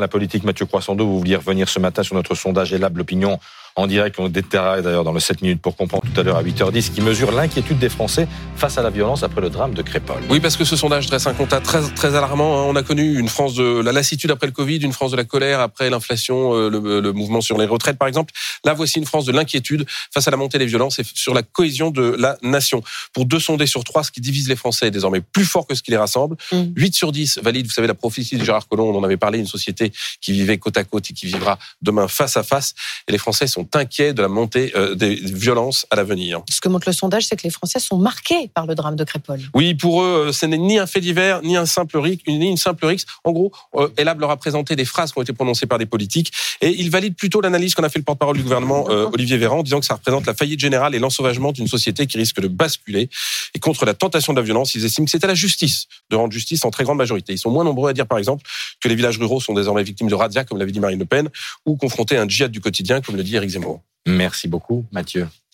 La politique, Mathieu Croissando, vous vouliez revenir ce matin sur notre sondage Elab l'opinion en direct. On déterra d'ailleurs dans le 7 minutes pour comprendre tout à l'heure à 8h10 qui mesure l'inquiétude des Français face à la violence après le drame de Crépole. Oui, parce que ce sondage dresse un constat très, très alarmant. Hein. On a connu une France de la lassitude après le Covid, une France de la colère après l'inflation, euh, le, le, mouvement sur les retraites par exemple. Là, voici une France de l'inquiétude face à la montée des violences et sur la cohésion de la nation. Pour deux sondés sur trois, ce qui divise les Français est désormais plus fort que ce qui les rassemble. 8 mmh. sur 10 valide, vous savez, la prophétie de Gérard Collomb, on en avait parlé, une société qui vivait côte à côte et qui vivra demain face à face. Et les Français sont inquiets de la montée euh, des violences à l'avenir. Ce que montre le sondage, c'est que les Français sont marqués par le drame de Crépole. Oui, pour eux, ce n'est ni un fait divers, ni un simple rixe, ni une simple rixe. En gros, euh, Elab leur a présenté des phrases qui ont été prononcées par des politiques et il valide plutôt l'analyse qu'on a fait le porte-parole du gouvernement, euh, Olivier Véran, en disant que ça représente la faillite générale et l'ensauvagement d'une société qui risque de basculer. Et contre la tentation de la violence, ils estiment que c'est à la justice de rendre justice en très grande majorité. Ils sont moins nombreux à dire, par exemple, que les villages ruraux sont désormais victimes de razzia, comme l'avait dit Marine Le Pen, ou confrontés à un djihad du quotidien, comme le dit Eric Zemmour. Merci beaucoup, Mathieu.